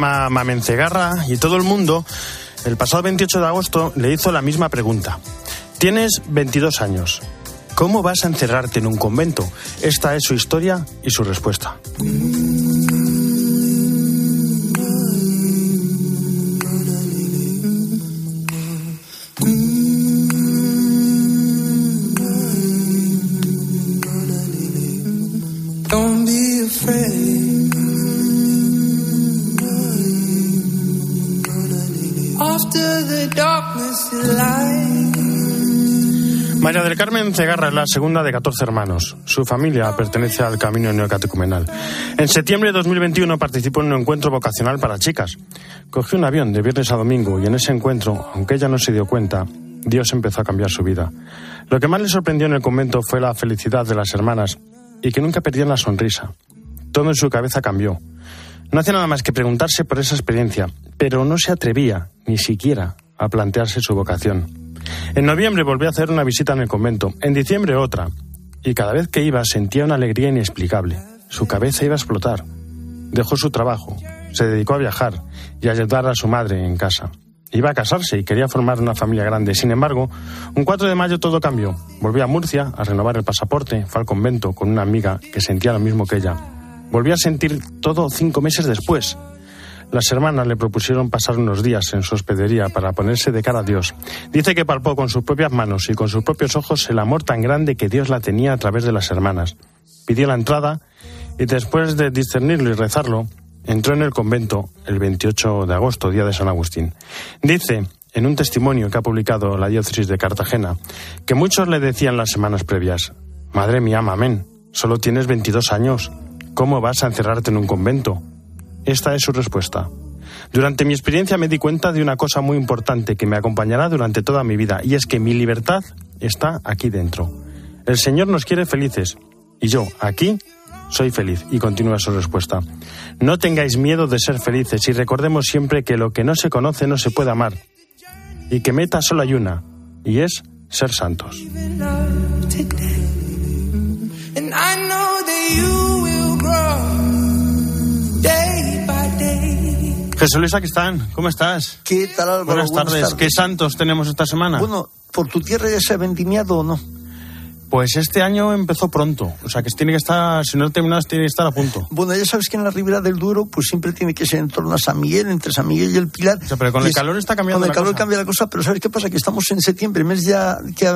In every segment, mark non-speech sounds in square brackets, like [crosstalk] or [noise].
Mamencegarra y todo el mundo, el pasado 28 de agosto le hizo la misma pregunta. Tienes 22 años. ¿Cómo vas a encerrarte en un convento? Esta es su historia y su respuesta. María del Carmen Cegarra es la segunda de 14 hermanos. Su familia pertenece al camino neocatecumenal. En septiembre de 2021 participó en un encuentro vocacional para chicas. Cogió un avión de viernes a domingo y en ese encuentro, aunque ella no se dio cuenta, Dios empezó a cambiar su vida. Lo que más le sorprendió en el convento fue la felicidad de las hermanas y que nunca perdían la sonrisa. Todo en su cabeza cambió. No hacía nada más que preguntarse por esa experiencia, pero no se atrevía ni siquiera a plantearse su vocación. En noviembre volvió a hacer una visita en el convento, en diciembre otra, y cada vez que iba sentía una alegría inexplicable. Su cabeza iba a explotar. Dejó su trabajo, se dedicó a viajar y a ayudar a su madre en casa. Iba a casarse y quería formar una familia grande. Sin embargo, un 4 de mayo todo cambió. Volvió a Murcia a renovar el pasaporte, fue al convento con una amiga que sentía lo mismo que ella. Volvió a sentir todo cinco meses después. Las hermanas le propusieron pasar unos días en su hospedería para ponerse de cara a Dios. Dice que palpó con sus propias manos y con sus propios ojos el amor tan grande que Dios la tenía a través de las hermanas. Pidió la entrada y después de discernirlo y rezarlo, entró en el convento el 28 de agosto, día de San Agustín. Dice, en un testimonio que ha publicado la diócesis de Cartagena, que muchos le decían las semanas previas, Madre mía, amén, solo tienes 22 años, ¿cómo vas a encerrarte en un convento? Esta es su respuesta. Durante mi experiencia me di cuenta de una cosa muy importante que me acompañará durante toda mi vida, y es que mi libertad está aquí dentro. El Señor nos quiere felices, y yo, aquí, soy feliz. Y continúa su respuesta. No tengáis miedo de ser felices y recordemos siempre que lo que no se conoce no se puede amar, y que meta solo hay una, y es ser santos. Jesús Luis están. ¿cómo estás? ¿Qué tal, Álvaro? Buenas tardes. ¿Qué santos tenemos esta semana? Bueno, ¿por tu tierra ya se ha vendimiado o no? Pues este año empezó pronto, o sea que tiene que estar, si no terminas, tiene que estar a punto. Bueno, ya sabes que en la ribera del Duero, pues siempre tiene que ser en torno a San Miguel, entre San Miguel y el Pilar. O sea, pero con el calor está cambiando. Con el calor cambia la cosa, pero ¿sabes qué pasa? Que estamos en septiembre, mes ya que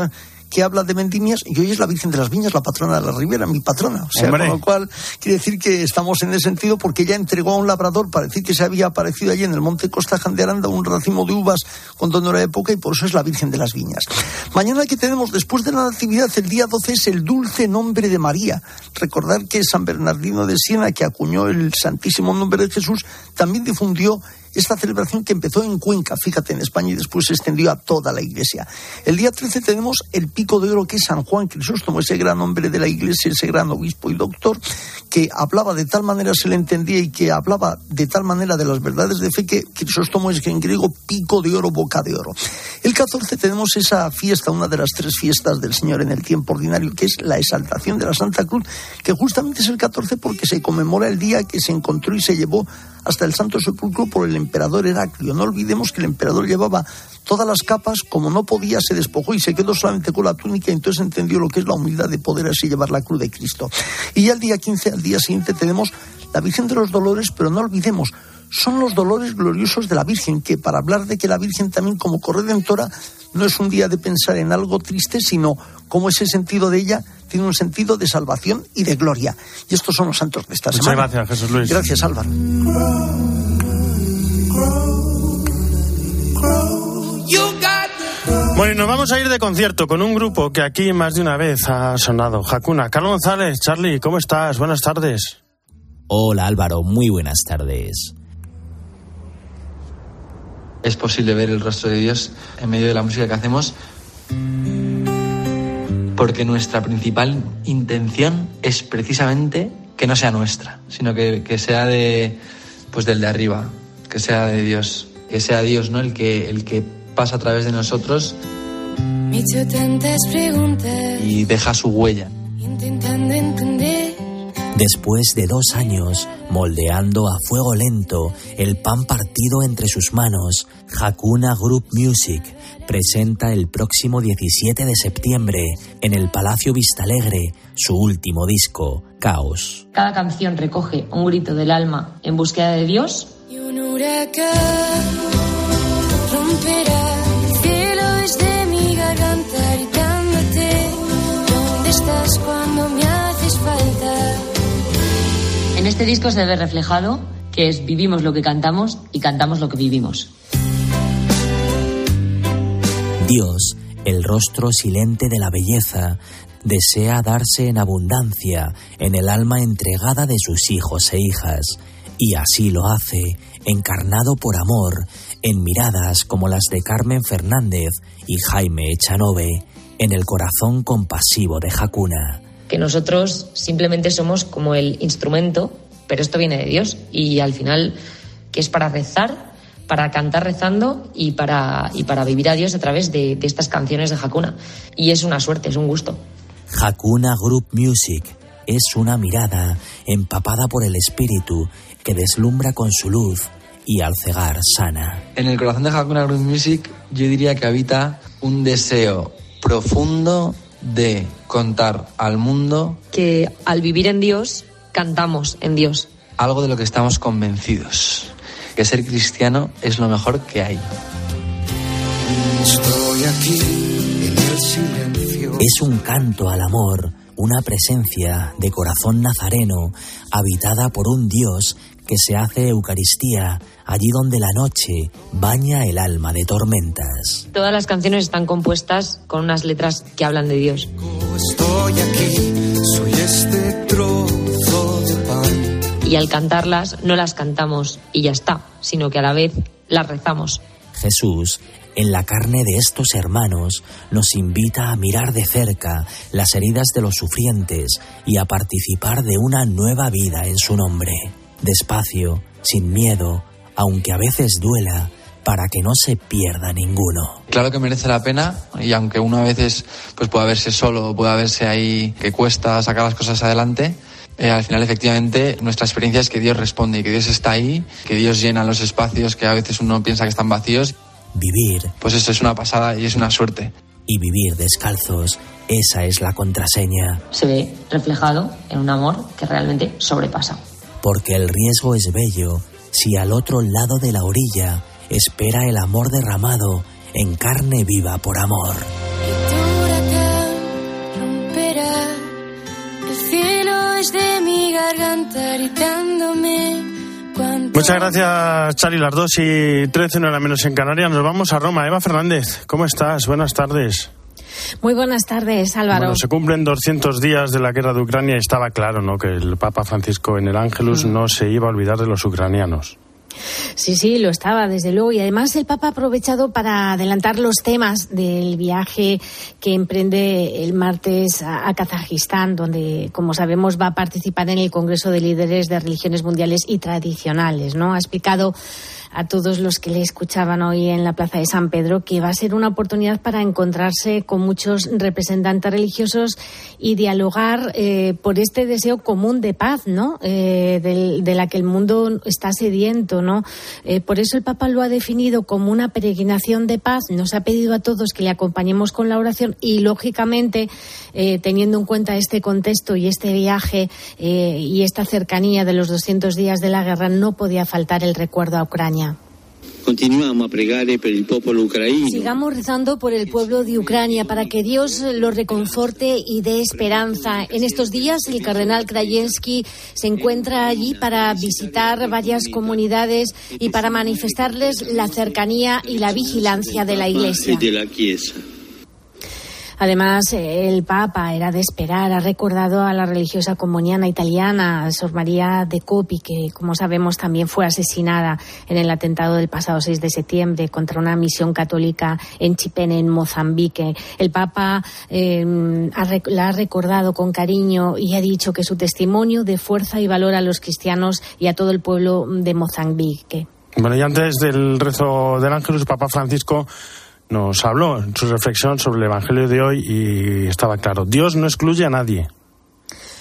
que habla de vendimias y hoy es la Virgen de las Viñas, la patrona de la Ribera, mi patrona. O sea, con lo cual quiere decir que estamos en ese sentido porque ella entregó a un labrador para decir que se había aparecido allí en el monte Costa de Aranda un racimo de uvas con donora de época y por eso es la Virgen de las Viñas. Mañana que tenemos, después de la Natividad, el día 12 es el dulce nombre de María. Recordar que San Bernardino de Siena, que acuñó el santísimo nombre de Jesús, también difundió esta celebración que empezó en Cuenca, fíjate, en España y después se extendió a toda la iglesia. El día 13 tenemos el pico de oro que es San Juan Crisóstomo, ese gran hombre de la iglesia, ese gran obispo y doctor, que hablaba de tal manera, se le entendía y que hablaba de tal manera de las verdades de fe que Crisóstomo es en griego pico de oro, boca de oro. El 14 tenemos esa fiesta, una de las tres fiestas del Señor en el tiempo ordinario, que es la exaltación de la Santa Cruz, que justamente es el 14 porque se conmemora el día que se encontró y se llevó hasta el Santo Sepulcro por el emperador Heraclio. No olvidemos que el emperador llevaba todas las capas, como no podía, se despojó y se quedó solamente con la túnica, y entonces entendió lo que es la humildad de poder así llevar la cruz de Cristo. Y ya el día 15, al día siguiente, tenemos la Virgen de los Dolores, pero no olvidemos, son los dolores gloriosos de la Virgen, que para hablar de que la Virgen también como corredentora no es un día de pensar en algo triste, sino como ese sentido de ella tiene un sentido de salvación y de gloria. Y estos son los santos de esta Muchas semana. gracias, Jesús Luis. Gracias, Álvaro. Bueno, y nos vamos a ir de concierto con un grupo que aquí más de una vez ha sonado. Hakuna. Carlos González, Charlie, ¿cómo estás? Buenas tardes. Hola Álvaro, muy buenas tardes. Es posible ver el rostro de Dios en medio de la música que hacemos porque nuestra principal intención es precisamente que no sea nuestra, sino que, que sea de, pues del de arriba, que sea de Dios, que sea Dios, ¿no? El que, el que pasa a través de nosotros y deja su huella. Después de dos años, moldeando a fuego lento el pan partido entre sus manos, Hakuna Group Music presenta el próximo 17 de septiembre en el Palacio Vistalegre su último disco, Caos. Cada canción recoge un grito del alma en búsqueda de Dios. Y un huracán romperá En este disco se ve reflejado que es vivimos lo que cantamos y cantamos lo que vivimos. Dios, el rostro silente de la belleza, desea darse en abundancia en el alma entregada de sus hijos e hijas, y así lo hace, encarnado por amor, en miradas como las de Carmen Fernández y Jaime Echanove, en el corazón compasivo de Hakuna. Que nosotros simplemente somos como el instrumento, pero esto viene de Dios, y al final, que es para rezar, para cantar rezando y para, y para vivir a Dios a través de, de estas canciones de Hakuna. Y es una suerte, es un gusto. Hakuna Group Music es una mirada empapada por el espíritu que deslumbra con su luz y al cegar sana. En el corazón de Hakuna Group Music yo diría que habita un deseo profundo de contar al mundo Que al vivir en Dios, cantamos en Dios. algo de lo que estamos convencidos, que ser cristiano es lo mejor que hay. Estoy aquí en el silencio. Es un canto al amor, una presencia de corazón nazareno, habitada por un Dios que se hace Eucaristía allí donde la noche baña el alma de tormentas. Todas las canciones están compuestas con unas letras que hablan de Dios. Estoy aquí, soy este trozo de pan. Y al cantarlas no las cantamos y ya está, sino que a la vez las rezamos. Jesús, en la carne de estos hermanos, nos invita a mirar de cerca las heridas de los sufrientes y a participar de una nueva vida en su nombre. Despacio, sin miedo, aunque a veces duela, para que no se pierda ninguno. Claro que merece la pena y aunque uno a veces pues pueda verse solo, pueda verse ahí que cuesta sacar las cosas adelante, eh, al final efectivamente nuestra experiencia es que Dios responde y que Dios está ahí, que Dios llena los espacios que a veces uno piensa que están vacíos. Vivir Pues eso es una pasada y es una suerte. y vivir descalzos, esa es la contraseña, Se ve reflejado en un amor que realmente sobrepasa. Porque el riesgo es bello si al otro lado de la orilla espera el amor derramado en carne viva por amor. Muchas gracias, Charlie. Las 2 y 13, no era menos en Canarias. Nos vamos a Roma. Eva Fernández, ¿cómo estás? Buenas tardes. Muy buenas tardes, Álvaro. Bueno, se cumplen 200 días de la guerra de Ucrania y estaba claro ¿no? que el Papa Francisco en el Ángelus no se iba a olvidar de los ucranianos. Sí, sí, lo estaba, desde luego. Y además el Papa ha aprovechado para adelantar los temas del viaje que emprende el martes a, a Kazajistán, donde, como sabemos, va a participar en el Congreso de Líderes de Religiones Mundiales y Tradicionales. ¿no? Ha explicado a todos los que le escuchaban hoy en la Plaza de San Pedro que va a ser una oportunidad para encontrarse con muchos representantes religiosos y dialogar eh, por este deseo común de paz, ¿no? Eh, de, la que el mundo está sediento, ¿no? Eh, por eso el Papa lo ha definido como una peregrinación de paz. Nos ha pedido a todos que le acompañemos con la oración y, lógicamente, teniendo en cuenta este contexto y este viaje y esta cercanía de los 200 días de la guerra, no podía faltar el recuerdo a Ucrania. Continuiamo a pregare per il popolo ucraino. Sigamos rezando por el pueblo de Ucrania para que Dios lo reconforte y dé esperanza. En estos días el cardenal Krajewski se encuentra allí para visitar varias comunidades y para manifestarles la cercanía y la vigilancia de la Iglesia. Además, eh, el Papa era de esperar. Ha recordado a la religiosa comuniana italiana, Sor María de Copi, que, como sabemos, también fue asesinada en el atentado del pasado 6 de septiembre contra una misión católica en Chipene, en Mozambique. El Papa rec- la ha recordado con cariño y ha dicho que su testimonio de fuerza y valor a los cristianos y a todo el pueblo de Mozambique. Bueno, y antes del rezo del Ángelus, Papa Francisco nos habló en su reflexión sobre el Evangelio de hoy y estaba claro, Dios no excluye a nadie.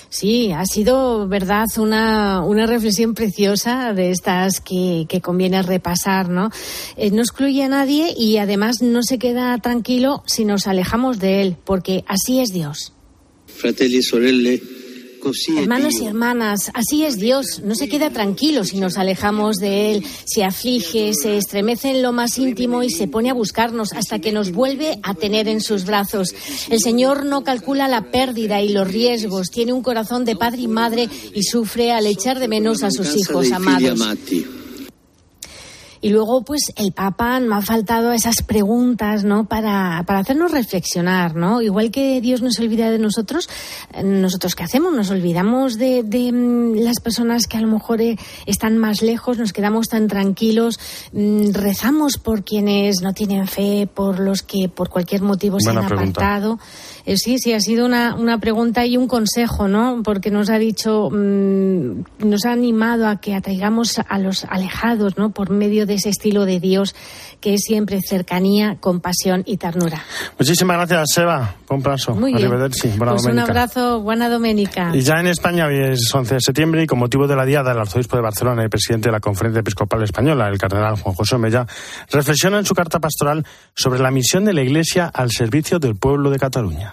Sí, ha sido, verdad, una, una reflexión preciosa de estas que, que conviene repasar, ¿no? Eh, no excluye a nadie y además no se queda tranquilo si nos alejamos de él, porque así es Dios. Fratelli e sorelle, Hermanos y hermanas, así es Dios. No se queda tranquilo si nos alejamos de Él, se aflige, se estremece en lo más íntimo y se pone a buscarnos hasta que nos vuelve a tener en sus brazos. El Señor no calcula la pérdida y los riesgos, tiene un corazón de padre y madre y sufre al echar de menos a sus hijos amados. Y luego, pues, el Papa me ha faltado esas preguntas, ¿no? Para, para hacernos reflexionar, ¿no? Igual que Dios no se olvida de nosotros, eh, nosotros qué hacemos? Nos olvidamos de, de mm, las personas que a lo mejor eh, están más lejos, nos quedamos tan tranquilos, mm, rezamos por quienes no tienen fe, por los que por cualquier motivo se han apartado. Eh, sí, sí, ha sido una, una pregunta y un consejo, ¿no? Porque nos ha dicho, mm, nos ha animado a que atraigamos a los alejados, ¿no? Por medio de ese estilo de Dios que es siempre cercanía, compasión y ternura. Muchísimas gracias, Seba. Un abrazo. Muy bien. Pues un abrazo, buena doménica. Y ya en España hoy es 11 de septiembre y con motivo de la diada, el arzobispo de Barcelona y presidente de la Conferencia Episcopal Española, el cardenal Juan José Mella, reflexiona en su carta pastoral sobre la misión de la Iglesia al servicio del pueblo de Cataluña.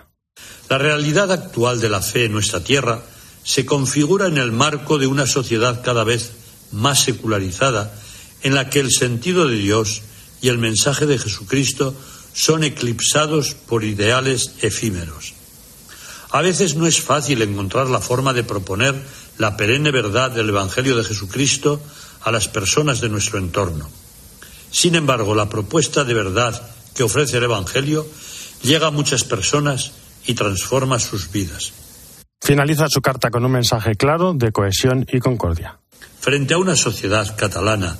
La realidad actual de la fe en nuestra tierra se configura en el marco de una sociedad cada vez más secularizada, en la que el sentido de Dios y el mensaje de Jesucristo son eclipsados por ideales efímeros. A veces no es fácil encontrar la forma de proponer la perenne verdad del Evangelio de Jesucristo a las personas de nuestro entorno. Sin embargo, la propuesta de verdad que ofrece el Evangelio llega a muchas personas y transforma sus vidas. Finaliza su carta con un mensaje claro de cohesión y concordia. Frente a una sociedad catalana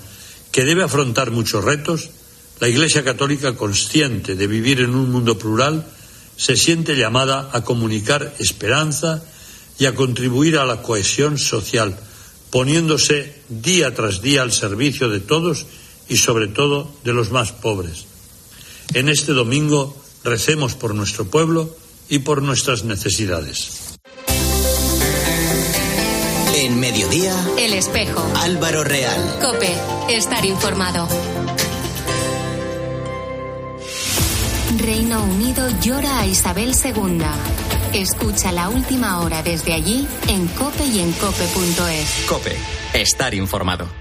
que debe afrontar muchos retos, la Iglesia Católica, consciente de vivir en un mundo plural, se siente llamada a comunicar esperanza y a contribuir a la cohesión social, poniéndose día tras día al servicio de todos y sobre todo de los más pobres. En este domingo recemos por nuestro pueblo y por nuestras necesidades. En mediodía, El espejo. Álvaro Real. Cope, estar informado. Reino Unido llora a Isabel II. Escucha la última hora desde allí en cope y en cope.es. Cope, estar informado.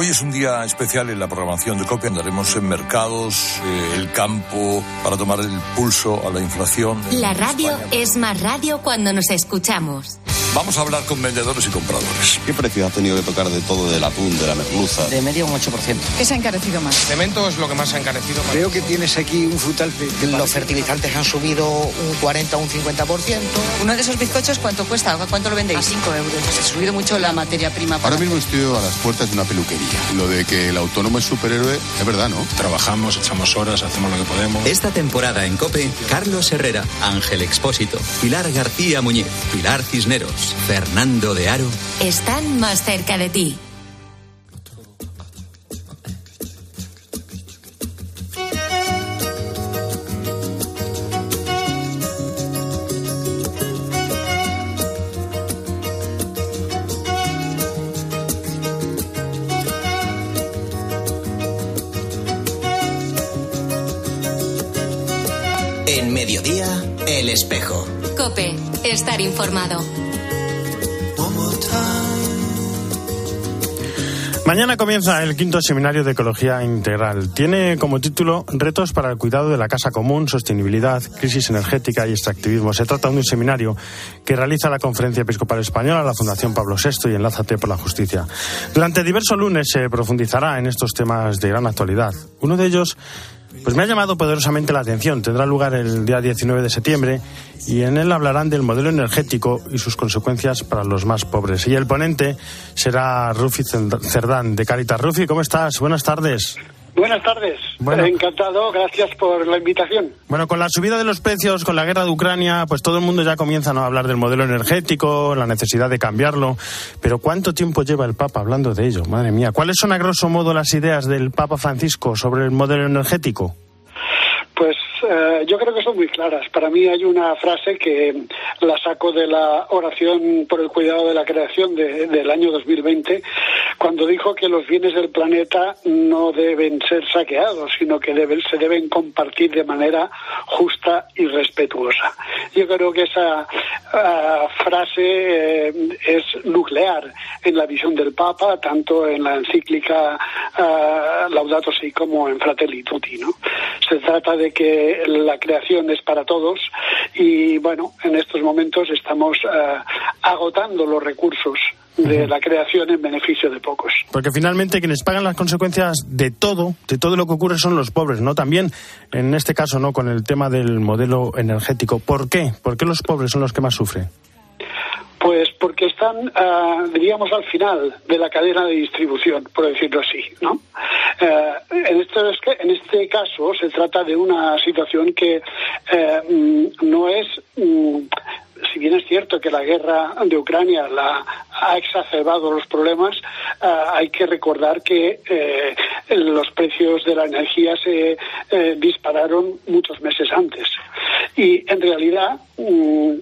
Hoy es un día especial en la programación de COPE. Andaremos en mercados, eh, el campo, para tomar el pulso a la inflación. La radio es más radio cuando nos escuchamos. Vamos a hablar con vendedores y compradores. ¿Qué precio ha tenido que tocar de todo, del atún, de la merluza? De media un 8%. ¿Qué se ha encarecido más? Cemento es lo que más ha encarecido. Creo que tienes aquí un frutal que... Los fertilizantes han subido un 40 o un 50%. Uno de esos bizcochos, ¿cuánto cuesta? ¿Cuánto lo vendéis? A 5 euros. Ha subido mucho la materia prima. Ahora mismo estoy a las puertas de una peluquería. Lo de que el autónomo es superhéroe es verdad, ¿no? Trabajamos, echamos horas, hacemos lo que podemos. Esta temporada en COPE, Carlos Herrera, Ángel Expósito, Pilar García Muñiz, Pilar Cisneros, Fernando de Aro están más cerca de ti. Mañana comienza el quinto seminario de Ecología Integral. Tiene como título Retos para el cuidado de la casa común, sostenibilidad, crisis energética y extractivismo. Se trata de un seminario que realiza la Conferencia Episcopal Española, la Fundación Pablo VI y Enlázate por la Justicia. Durante diversos lunes se profundizará en estos temas de gran actualidad. Uno de ellos pues me ha llamado poderosamente la atención. Tendrá lugar el día 19 de septiembre y en él hablarán del modelo energético y sus consecuencias para los más pobres. Y el ponente será Rufi Cerdán de Caritas. Rufi, ¿cómo estás? Buenas tardes. Buenas tardes. Bueno, Encantado, gracias por la invitación. Bueno, con la subida de los precios, con la guerra de Ucrania, pues todo el mundo ya comienza a hablar del modelo energético, la necesidad de cambiarlo. Pero ¿cuánto tiempo lleva el Papa hablando de ello? Madre mía, ¿cuáles son a grosso modo las ideas del Papa Francisco sobre el modelo energético? Pues eh, yo creo que son muy claras. Para mí hay una frase que la saco de la oración por el cuidado de la creación del año 2020, cuando dijo que los bienes del planeta no deben ser saqueados, sino que deben, se deben compartir de manera justa y respetuosa. Yo creo que esa eh, frase eh, es nuclear en la visión del Papa, tanto en la encíclica Laudato Si como en Fratelli Tutti. ¿no? Se trata de que la creación es para todos y bueno, en estos momentos estamos eh, agotando los recursos de la creación en beneficio de pocos. Porque finalmente quienes pagan las consecuencias de todo, de todo lo que ocurre son los pobres, ¿no? También en este caso, ¿no? Con el tema del modelo energético. ¿Por qué? ¿Por qué los pobres son los que más sufren? Pues porque están, ah, diríamos, al final de la cadena de distribución, por decirlo así, ¿no? Eh, en, este, en este caso se trata de una situación que mm, no es mm, si bien es cierto que la guerra de Ucrania la ha exacerbado los problemas, eh, hay que recordar que eh, los precios de la energía se eh, dispararon muchos meses antes. Y en realidad mm,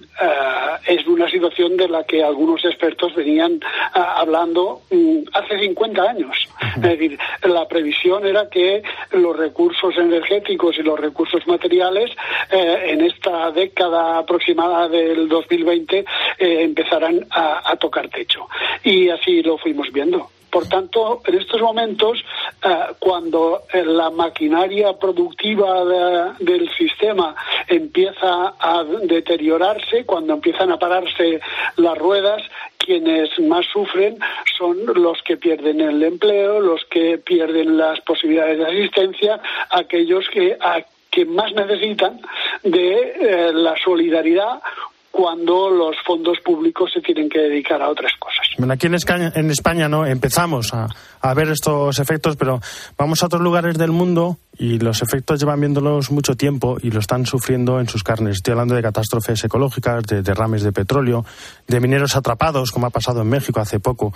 es una situación de la que algunos expertos venían hablando mm, hace 50 años. Es decir, la previsión era que los recursos energéticos y los recursos materiales en esta década aproximada del 2020 eh, empezarán a, tocar techo. Y así lo fuimos viendo. Por tanto, en estos momentos, eh, cuando eh, la maquinaria productiva del sistema empieza a deteriorarse, cuando empiezan a pararse las ruedas, quienes más sufren son los que pierden el empleo, los que pierden las posibilidades de asistencia, aquellos que, que más necesitan de la solidaridad cuando los fondos públicos se tienen que dedicar a otras cosas. Bueno, aquí en España, en España no empezamos a, a, ver estos efectos, pero vamos a otros lugares del mundo y los efectos llevan viéndolos mucho tiempo y lo están sufriendo en sus carnes. Estoy hablando de catástrofes ecológicas, de derrames de petróleo, de mineros atrapados, como ha pasado en México hace poco.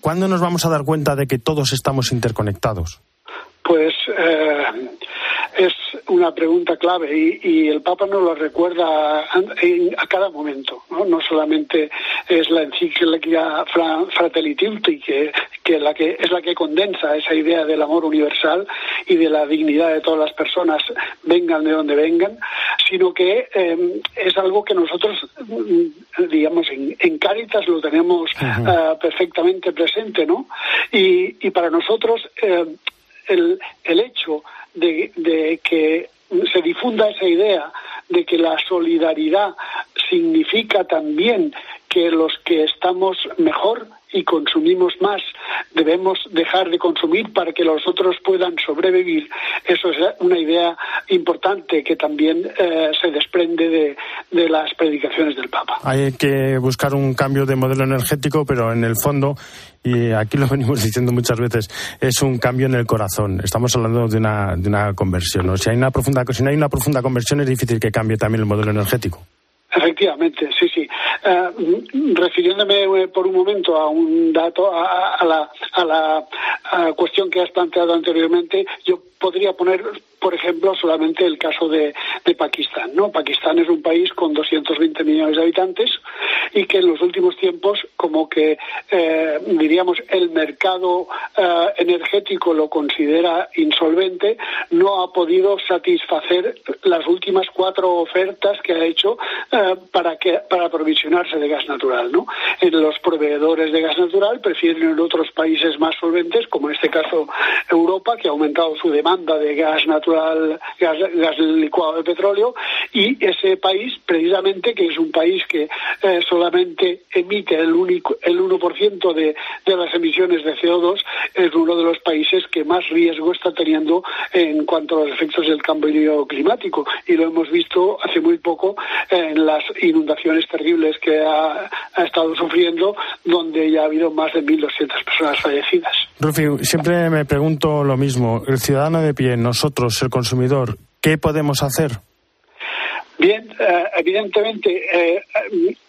¿Cuándo nos vamos a dar cuenta de que todos estamos interconectados? Pues eh, es una pregunta clave y, el Papa nos lo recuerda a, cada momento. ¿no? solamente es la encíclica Fratelli Tutti, que, que, la que es la que condensa esa idea del amor universal y de la dignidad de todas las personas, vengan de donde vengan, sino que em, es algo que nosotros, mm, digamos, en, en Cáritas lo tenemos ah, perfectamente presente, ¿no? Y, y para nosotros em, el, el hecho de, que se difunda esa idea de que la solidaridad significa también que los que estamos mejor y consumimos más debemos dejar de consumir para que los otros puedan sobrevivir. Eso es una idea importante que también eh, se desprende de, las predicaciones del Papa. Hay que buscar un cambio de modelo energético, pero en el fondo y aquí lo venimos [laughs] diciendo muchas veces, es un cambio en el corazón. Estamos hablando de una, de una conversión. Profunda, si no hay una profunda conversión, es difícil que cambie también el modelo energético. Efectivamente, sí, sí. Eh, refiriéndome eh, por un momento a un dato, a, la, a la cuestión que has planteado anteriormente, yo podría poner, por ejemplo, solamente el caso de, Pakistán. ¿no? Pakistán es un país con 220 millones de habitantes y que en los últimos tiempos, como que eh, diríamos el mercado energético lo considera insolvente, no ha podido satisfacer las últimas cuatro ofertas que ha hecho para que para aprovisionarse de gas natural. ¿no? los proveedores de gas natural prefieren en otros países más solventes, como en este caso Europa, que ha aumentado su demanda de gas natural, gas, licuado de petróleo, y ese país, precisamente, que es un país que eh, solamente emite el, único, el 1% de, de las emisiones de CO2, es uno de los países que más riesgo está teniendo en cuanto a los efectos del cambio climático. Y lo hemos visto hace muy poco en las inundaciones terribles que ha, ha estado sufriendo, donde ya ha habido más de 1.200 personas fallecidas. Rufi, siempre me pregunto lo mismo. El ciudadano de pie, nosotros, el consumidor, ¿qué podemos hacer? Bien, eh, evidentemente, eh,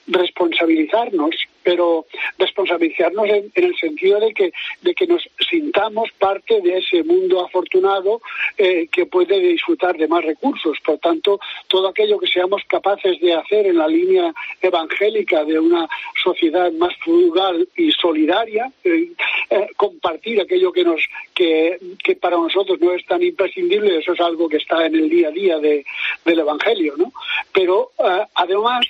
responsabilizarnos, pero responsabilizarnos en, el sentido de que, de que nos sintamos parte de ese mundo afortunado eh, que puede disfrutar de más recursos. Por tanto, todo aquello que seamos capaces de hacer en la línea evangélica de una sociedad más frugal y solidaria, eh, eh, compartir aquello que nos que, que, para nosotros no es tan imprescindible, eso es algo que está en el día a día de, del Evangelio, ¿no? Pero además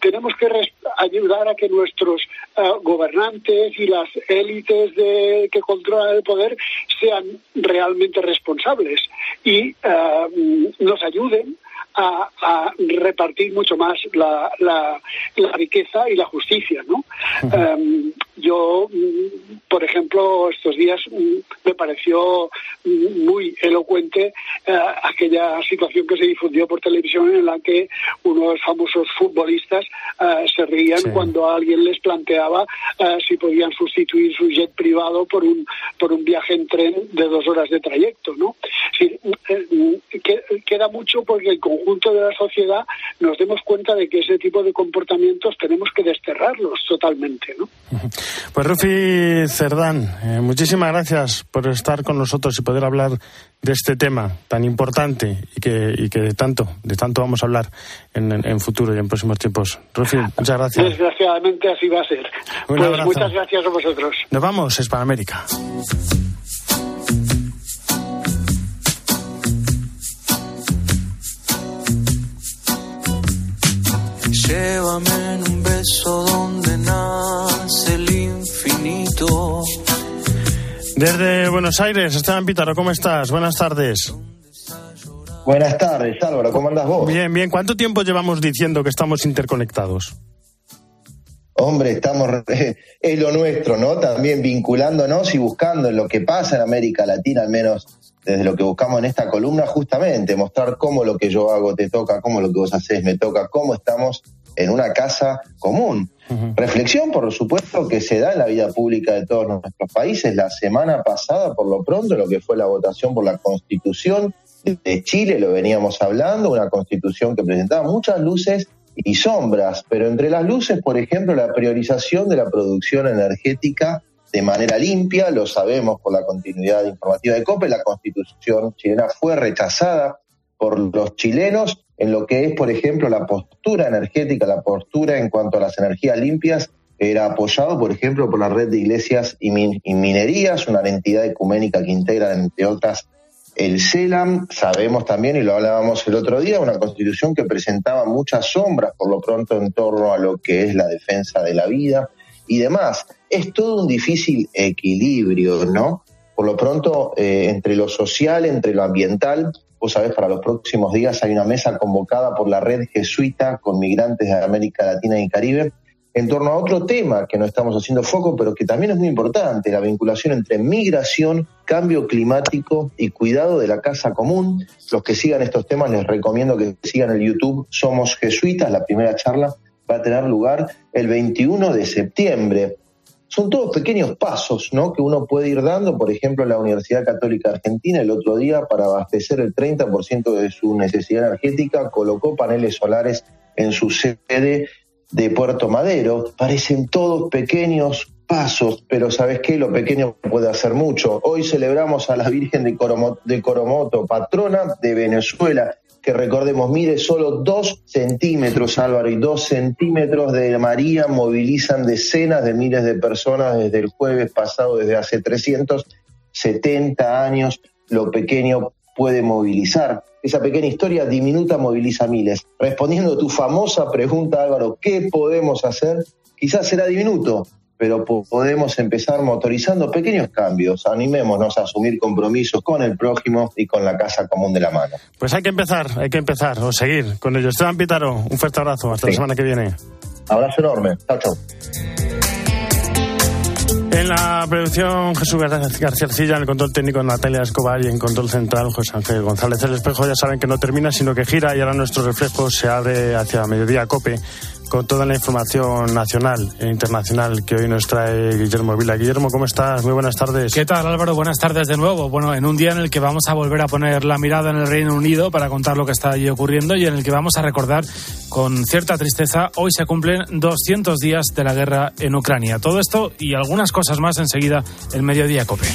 tenemos que ayudar a que nuestros eh, gobernantes y las élites de, que controlan el poder sean realmente responsables y mm, nos ayuden a, repartir mucho más la, la, riqueza y la justicia, ¿no? Yo, mm, por ejemplo, estos días mm, me pareció mm, muy elocuente eh, aquella situación que se difundió por televisión en la que unos famosos futbolistas eh, se reían cuando alguien les planteaba eh, si podían sustituir su jet privado por un por un viaje en tren de dos horas de trayecto, ¿no? queda mucho porque el conjunto de la sociedad nos demos cuenta de que ese tipo de comportamientos tenemos que desterrarlos totalmente, ¿no? Pues Rufi Cerdán, eh, muchísimas gracias por estar con nosotros y poder hablar de este tema tan importante y que, y que de tanto, de tanto vamos a hablar en, en, futuro y en próximos tiempos. Rufi, muchas gracias. Desgraciadamente así va a ser. pues muchas gracias a vosotros. Nos vamos, Hispanoamérica. Llévame en un beso donde el Desde Buenos Aires, Esteban Pítaro, ¿cómo estás? Buenas tardes. Buenas tardes, Álvaro, ¿cómo andas vos? Bien, bien. ¿Cuánto tiempo llevamos diciendo que estamos interconectados? Hombre, estamos, [laughs] es lo nuestro, ¿no? También vinculándonos y buscando en lo que pasa en América Latina, al menos desde lo que buscamos en esta columna, justamente mostrar cómo lo que yo hago te toca, cómo lo que vos haces me toca, cómo estamos en una casa común. Reflexión, por supuesto, que se da en la vida pública de todos nuestros países. La semana pasada, por lo pronto, lo que fue la votación por la Constitución de Chile, lo veníamos hablando, una constitución que presentaba muchas luces y sombras, pero entre las luces, por ejemplo, la priorización de la producción energética de manera limpia, lo sabemos por la continuidad informativa de COPE, la constitución chilena fue rechazada por los chilenos en lo que es, por ejemplo, la postura energética, la postura en cuanto a las energías limpias, era apoyado, por ejemplo, por la red de iglesias y, minerías, una entidad ecuménica que integra, entre otras, el CELAM. Sabemos también, y lo hablábamos el otro día, una constitución que presentaba muchas sombras, por lo pronto, en torno a lo que es la defensa de la vida y demás. Es todo un difícil equilibrio, ¿no? Por lo pronto, eh, entre lo social, entre lo ambiental, Vos sabés, para los próximos días hay una mesa convocada por la red jesuita con migrantes de América Latina y Caribe en torno a otro tema que no estamos haciendo foco, pero que también es muy importante, la vinculación entre migración, cambio climático y cuidado de la casa común. Los que sigan estos temas les recomiendo que sigan el YouTube Somos Jesuitas, la primera charla va a tener lugar el 21 de septiembre son todos pequeños pasos ¿no? que uno puede ir dando. Por ejemplo, la Universidad Católica Argentina el otro día, para abastecer el 30% de su necesidad energética, colocó paneles solares en su sede de Puerto Madero. Parecen todos pequeños pasos, pero ¿sabes qué? Lo pequeño puede hacer mucho. Hoy celebramos a la Virgen de de Coromoto, patrona de Venezuela que recordemos mide solo dos centímetros, Álvaro, y dos centímetros de María movilizan decenas de miles de personas desde el jueves pasado, desde hace 370 años, lo pequeño puede movilizar. Esa pequeña historia diminuta moviliza miles. Respondiendo a tu famosa pregunta, Álvaro, ¿qué podemos hacer? Quizás será diminuto, pero podemos empezar motorizando pequeños cambios. Animémonos a asumir compromisos con el prójimo y con la casa común de la mano. Pues hay que empezar, hay que empezar o seguir con ello. Esteban Pítaro, un fuerte abrazo. Hasta la semana que viene. Abrazo enorme. Chao, chao. En la producción Jesús García Arcilla, en el control técnico Natalia Escobar y en control central José Ángel González. El espejo ya saben que no termina, sino que gira y ahora nuestro reflejo se abre hacia mediodía cope con toda la información nacional e internacional que hoy nos trae Guillermo Vila. Guillermo, ¿cómo estás? Muy buenas tardes. ¿Qué tal, Álvaro? Buenas tardes de nuevo. Bueno, en un día en el que vamos a volver a poner la mirada en el Reino Unido para contar lo que está allí ocurriendo y en el que vamos a recordar con cierta tristeza, hoy se cumplen 200 días de la guerra en Ucrania. Todo esto y algunas cosas más enseguida en Mediodía Cope.